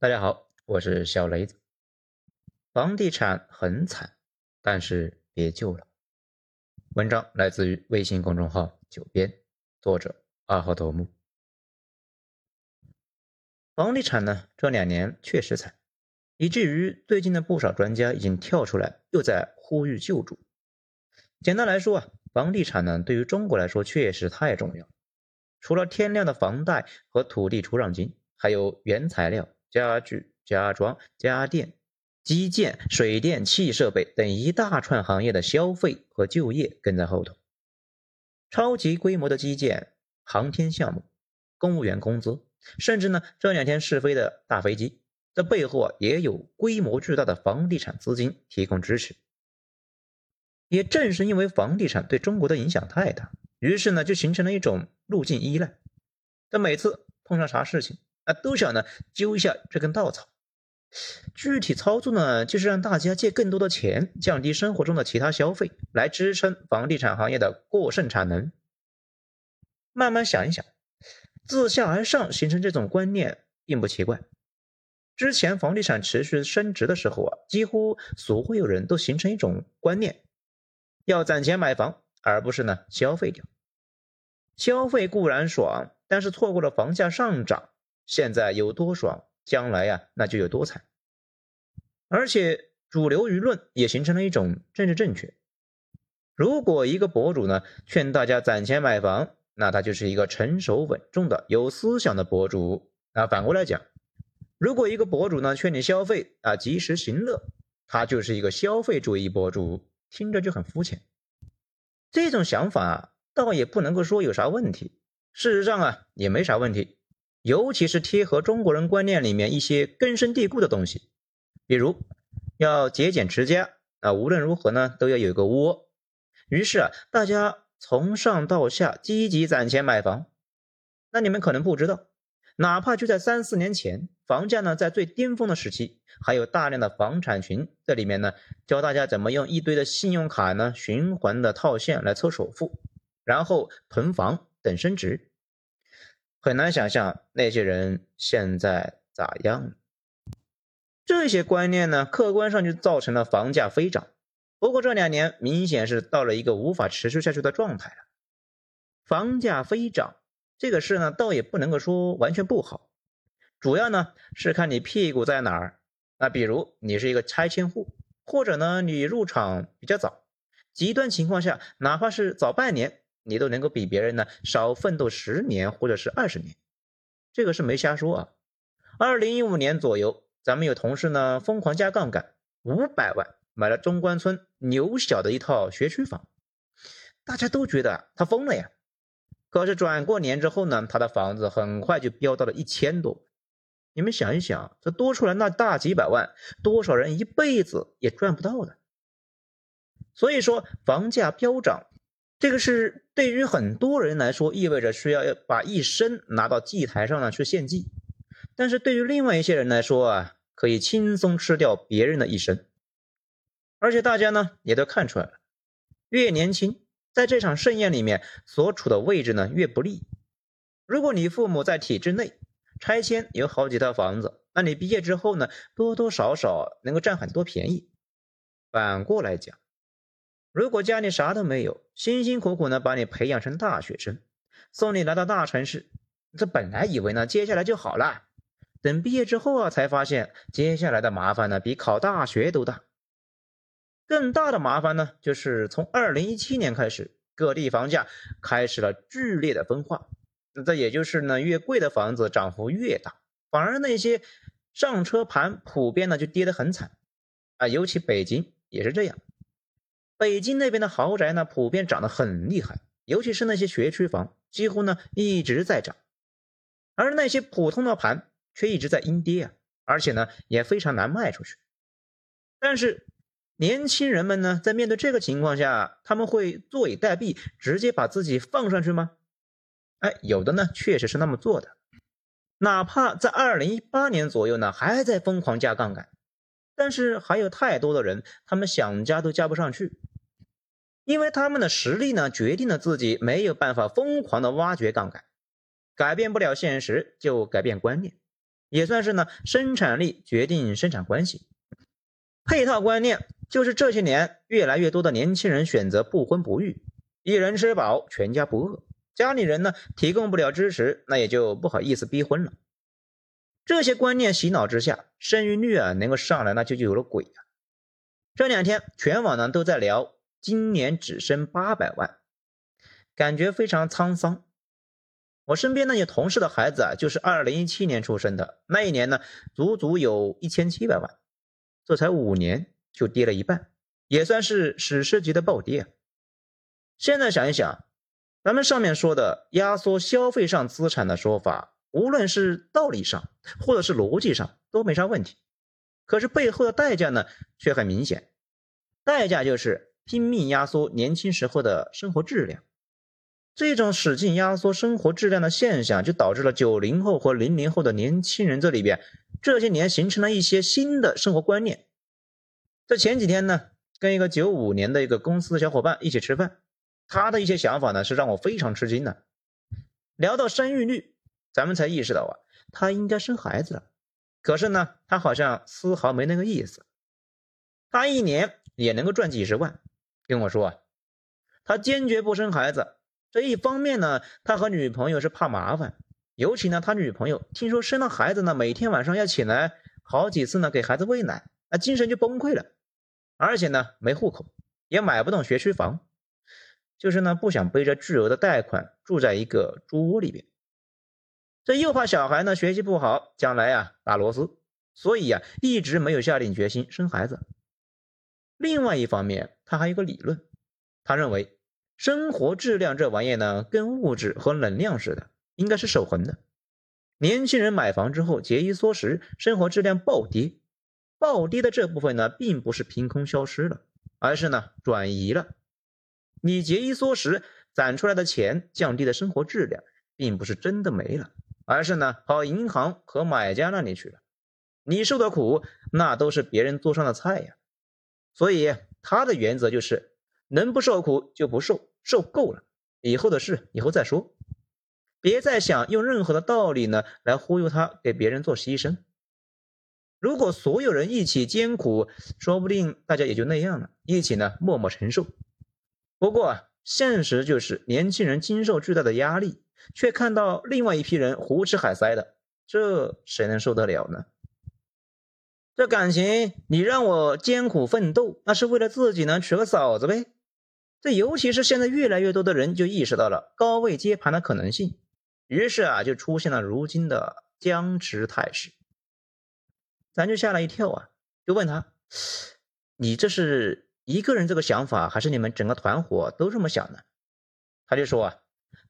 大家好，我是小雷子。房地产很惨，但是别救了。文章来自于微信公众号“九编”，作者二号头目。房地产呢，这两年确实惨，以至于最近的不少专家已经跳出来，又在呼吁救助。简单来说啊，房地产呢，对于中国来说确实太重要。除了天量的房贷和土地出让金，还有原材料。家具、家装、家电、基建、水电气设备等一大串行业的消费和就业跟在后头。超级规模的基建、航天项目、公务员工资，甚至呢这两天试飞的大飞机，这背后啊也有规模巨大的房地产资金提供支持。也正是因为房地产对中国的影响太大，于是呢就形成了一种路径依赖。这每次碰上啥事情？啊，都想呢揪一下这根稻草。具体操作呢，就是让大家借更多的钱，降低生活中的其他消费，来支撑房地产行业的过剩产能。慢慢想一想，自下而上形成这种观念并不奇怪。之前房地产持续升值的时候啊，几乎所有人都形成一种观念，要攒钱买房，而不是呢消费掉。消费固然爽，但是错过了房价上涨。现在有多爽，将来呀那就有多惨。而且主流舆论也形成了一种政治正确。如果一个博主呢劝大家攒钱买房，那他就是一个成熟稳重的有思想的博主。那反过来讲，如果一个博主呢劝你消费啊及时行乐，他就是一个消费主义博主，听着就很肤浅。这种想法啊倒也不能够说有啥问题，事实上啊也没啥问题。尤其是贴合中国人观念里面一些根深蒂固的东西，比如要节俭持家啊，无论如何呢都要有个窝。于是啊，大家从上到下积极攒钱买房。那你们可能不知道，哪怕就在三四年前，房价呢在最巅峰的时期，还有大量的房产群在里面呢，教大家怎么用一堆的信用卡呢循环的套现来凑首付，然后囤房等升值。很难想象那些人现在咋样了。这些观念呢，客观上就造成了房价飞涨。不过这两年明显是到了一个无法持续下去的状态了。房价飞涨这个事呢，倒也不能够说完全不好，主要呢是看你屁股在哪儿。那比如你是一个拆迁户，或者呢你入场比较早，极端情况下，哪怕是早半年。你都能够比别人呢少奋斗十年或者是二十年，这个是没瞎说啊。二零一五年左右，咱们有同事呢疯狂加杠杆，五百万买了中关村牛小的一套学区房，大家都觉得他疯了呀。可是转过年之后呢，他的房子很快就飙到了一千多。你们想一想，这多出来那大几百万，多少人一辈子也赚不到的。所以说，房价飙涨。这个是对于很多人来说，意味着需要要把一生拿到祭台上呢去献祭；但是对于另外一些人来说啊，可以轻松吃掉别人的一生。而且大家呢也都看出来了，越年轻，在这场盛宴里面所处的位置呢越不利。如果你父母在体制内，拆迁有好几套房子，那你毕业之后呢，多多少少能够占很多便宜。反过来讲。如果家里啥都没有，辛辛苦苦呢把你培养成大学生，送你来到大城市，这本来以为呢接下来就好了，等毕业之后啊才发现接下来的麻烦呢比考大学都大。更大的麻烦呢就是从二零一七年开始，各地房价开始了剧烈的分化，那这也就是呢越贵的房子涨幅越大，反而那些上车盘普遍呢就跌得很惨啊，尤其北京也是这样。北京那边的豪宅呢，普遍涨得很厉害，尤其是那些学区房，几乎呢一直在涨，而那些普通的盘却一直在阴跌啊，而且呢也非常难卖出去。但是年轻人们呢，在面对这个情况下，他们会坐以待毙，直接把自己放上去吗？哎，有的呢确实是那么做的，哪怕在二零一八年左右呢，还在疯狂加杠杆。但是还有太多的人，他们想加都加不上去，因为他们的实力呢，决定了自己没有办法疯狂的挖掘杠杆，改变不了现实就改变观念，也算是呢生产力决定生产关系。配套观念就是这些年越来越多的年轻人选择不婚不育，一人吃饱全家不饿。家里人呢提供不了支持，那也就不好意思逼婚了。这些观念洗脑之下，生育率啊能够上来，那就有了鬼啊！这两天全网呢都在聊，今年只生八百万，感觉非常沧桑。我身边那些同事的孩子啊，就是二零一七年出生的，那一年呢足足有一千七百万，这才五年就跌了一半，也算是史诗级的暴跌啊！现在想一想。咱们上面说的压缩消费上资产的说法，无论是道理上或者是逻辑上都没啥问题，可是背后的代价呢却很明显，代价就是拼命压缩年轻时候的生活质量。这种使劲压缩生活质量的现象，就导致了九零后和零零后的年轻人这里边这些年形成了一些新的生活观念。在前几天呢，跟一个九五年的一个公司的小伙伴一起吃饭。他的一些想法呢，是让我非常吃惊的。聊到生育率，咱们才意识到啊，他应该生孩子了。可是呢，他好像丝毫没那个意思。他一年也能够赚几十万，跟我说啊，他坚决不生孩子。这一方面呢，他和女朋友是怕麻烦，尤其呢，他女朋友听说生了孩子呢，每天晚上要起来好几次呢给孩子喂奶，那精神就崩溃了。而且呢，没户口，也买不动学区房。就是呢，不想背着巨额的贷款住在一个猪窝里边，这又怕小孩呢学习不好，将来呀打螺丝，所以呀一直没有下定决心生孩子。另外一方面，他还有个理论，他认为生活质量这玩意呢，跟物质和能量似的，应该是守恒的。年轻人买房之后节衣缩食，生活质量暴跌，暴跌的这部分呢，并不是凭空消失了，而是呢转移了。你节衣缩食攒出来的钱，降低的生活质量，并不是真的没了，而是呢跑银行和买家那里去了。你受的苦，那都是别人桌上的菜呀。所以他的原则就是，能不受苦就不受，受够了，以后的事以后再说，别再想用任何的道理呢来忽悠他给别人做牺牲。如果所有人一起艰苦，说不定大家也就那样了，一起呢默默承受。不过，现实就是年轻人经受巨大的压力，却看到另外一批人胡吃海塞的，这谁能受得了呢？这感情你让我艰苦奋斗，那是为了自己能娶个嫂子呗？这尤其是现在越来越多的人就意识到了高位接盘的可能性，于是啊，就出现了如今的僵持态势。咱就吓了一跳啊，就问他，你这是？一个人这个想法，还是你们整个团伙都这么想的？他就说啊，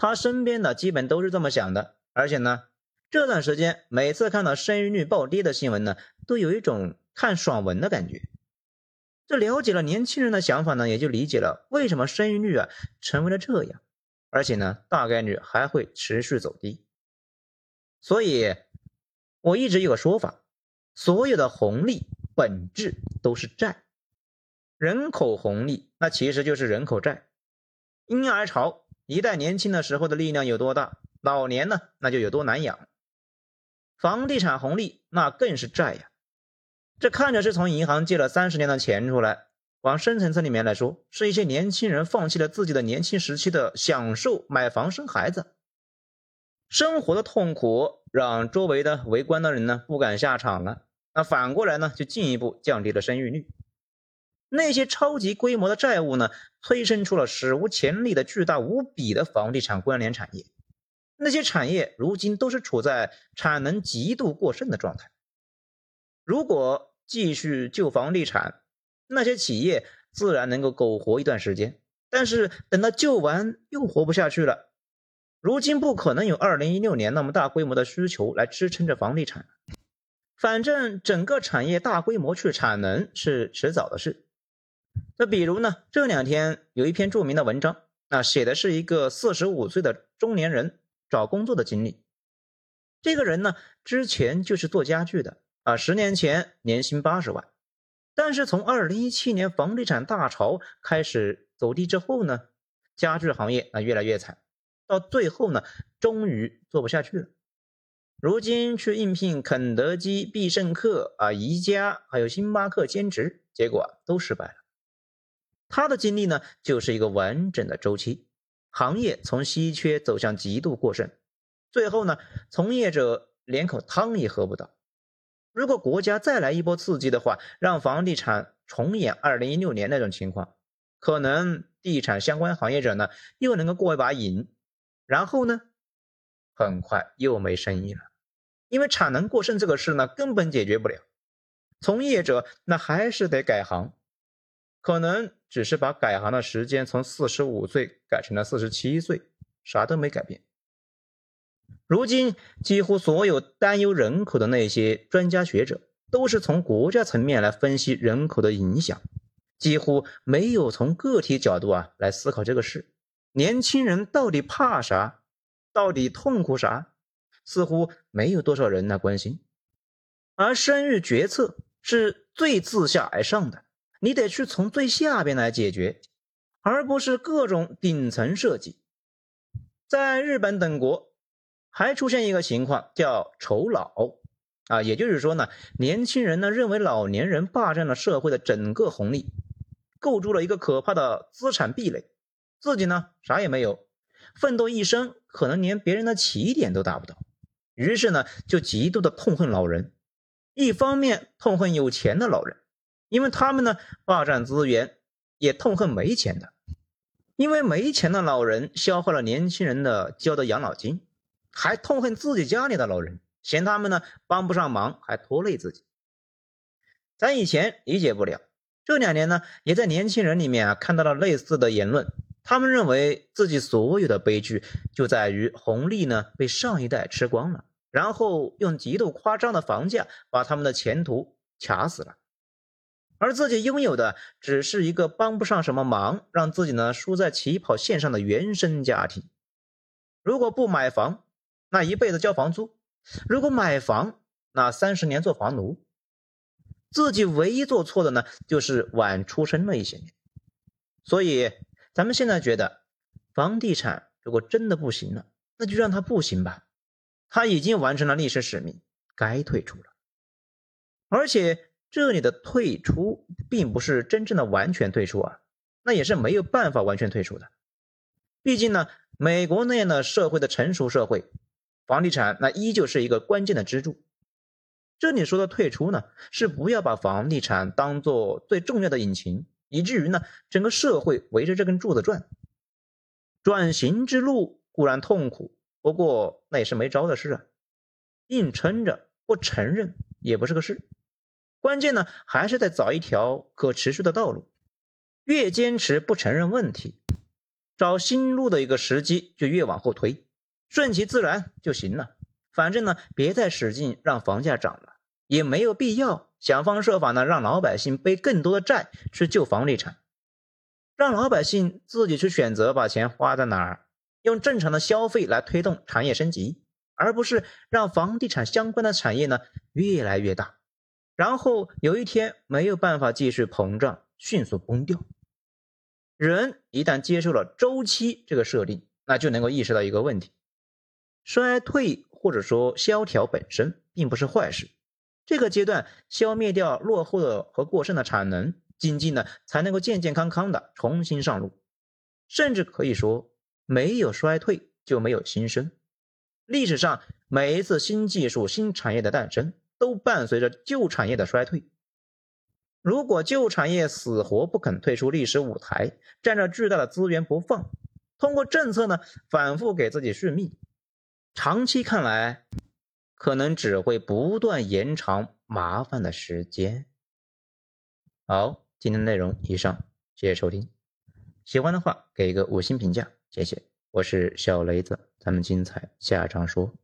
他身边的基本都是这么想的，而且呢，这段时间每次看到生育率暴跌的新闻呢，都有一种看爽文的感觉。这了解了年轻人的想法呢，也就理解了为什么生育率啊成为了这样，而且呢，大概率还会持续走低。所以，我一直有个说法，所有的红利本质都是债。人口红利，那其实就是人口债。婴儿潮一代年轻的时候的力量有多大，老年呢那就有多难养。房地产红利那更是债呀，这看着是从银行借了三十年的钱出来，往深层次里面来说，是一些年轻人放弃了自己的年轻时期的享受，买房生孩子。生活的痛苦让周围的围观的人呢不敢下场了，那反过来呢就进一步降低了生育率。那些超级规模的债务呢，催生出了史无前例的巨大无比的房地产关联产业。那些产业如今都是处在产能极度过剩的状态。如果继续救房地产，那些企业自然能够苟活一段时间。但是等到救完又活不下去了。如今不可能有2016年那么大规模的需求来支撑着房地产。反正整个产业大规模去产能是迟早的事。那比如呢？这两天有一篇著名的文章，那写的是一个四十五岁的中年人找工作的经历。这个人呢，之前就是做家具的啊，十年前年薪八十万，但是从二零一七年房地产大潮开始走低之后呢，家具行业啊越来越惨，到最后呢，终于做不下去了。如今去应聘肯德基、必胜客啊、宜家还有星巴克兼职，结果都失败了。他的经历呢，就是一个完整的周期，行业从稀缺走向极度过剩，最后呢，从业者连口汤也喝不到。如果国家再来一波刺激的话，让房地产重演二零一六年那种情况，可能地产相关行业者呢又能够过一把瘾，然后呢，很快又没生意了，因为产能过剩这个事呢根本解决不了，从业者那还是得改行，可能只是把改行的时间从四十五岁改成了四十七岁，啥都没改变。如今，几乎所有担忧人口的那些专家学者，都是从国家层面来分析人口的影响，几乎没有从个体角度啊来思考这个事。年轻人到底怕啥？到底痛苦啥？似乎没有多少人来关心。而生育决策是最自下而上的，你得去从最下边来解决，而不是各种顶层设计。在日本等国。还出现一个情况叫酬老啊，也就是说呢，年轻人呢认为老年人霸占了社会的整个红利，构筑了一个可怕的资产壁垒，自己呢啥也没有，奋斗一生可能连别人的起点都达不到，于是呢就极度的痛恨老人，一方面痛恨有钱的老人，因为他们呢霸占资源，也痛恨没钱的，因为没钱的老人消耗了年轻人的交的养老金。还痛恨自己家里的老人，嫌他们呢帮不上忙，还拖累自己。咱以前理解不了，这两年呢，也在年轻人里面啊看到了类似的言论。他们认为自己所有的悲剧就在于红利呢被上一代吃光了，然后用极度夸张的房价把他们的前途卡死了，而自己拥有的只是一个帮不上什么忙，让自己呢输在起跑线上的原生家庭。如果不买房，那一辈子交房租，如果买房，那三十年做房奴。自己唯一做错的呢，就是晚出生了一些年。所以，咱们现在觉得，房地产如果真的不行了，那就让它不行吧。他已经完成了历史使命，该退出了。而且，这里的退出，并不是真正的完全退出啊，那也是没有办法完全退出的。毕竟呢，美国那样的社会的成熟社会。房地产那依旧是一个关键的支柱。这里说的退出呢，是不要把房地产当做最重要的引擎，以至于呢整个社会围着这根柱子转。转型之路固然痛苦，不过那也是没招的事啊。硬撑着不承认也不是个事。关键呢还是得找一条可持续的道路。越坚持不承认问题，找新路的一个时机就越往后推。顺其自然就行了，反正呢，别再使劲让房价涨了，也没有必要想方设法呢让老百姓背更多的债去救房地产，让老百姓自己去选择把钱花在哪儿，用正常的消费来推动产业升级，而不是让房地产相关的产业呢越来越大，然后有一天没有办法继续膨胀，迅速崩掉。人一旦接受了周期这个设定，那就能够意识到一个问题。衰退或者说萧条本身并不是坏事，这个阶段消灭掉落后的和过剩的产能，经济呢才能够健健康康的重新上路。甚至可以说，没有衰退就没有新生。历史上每一次新技术、新产业的诞生，都伴随着旧产业的衰退。如果旧产业死活不肯退出历史舞台，占着巨大的资源不放，通过政策呢反复给自己续命。长期看来，可能只会不断延长麻烦的时间。好，今天的内容以上，谢谢收听。喜欢的话给一个五星评价，谢谢。我是小雷子，咱们精彩下章说。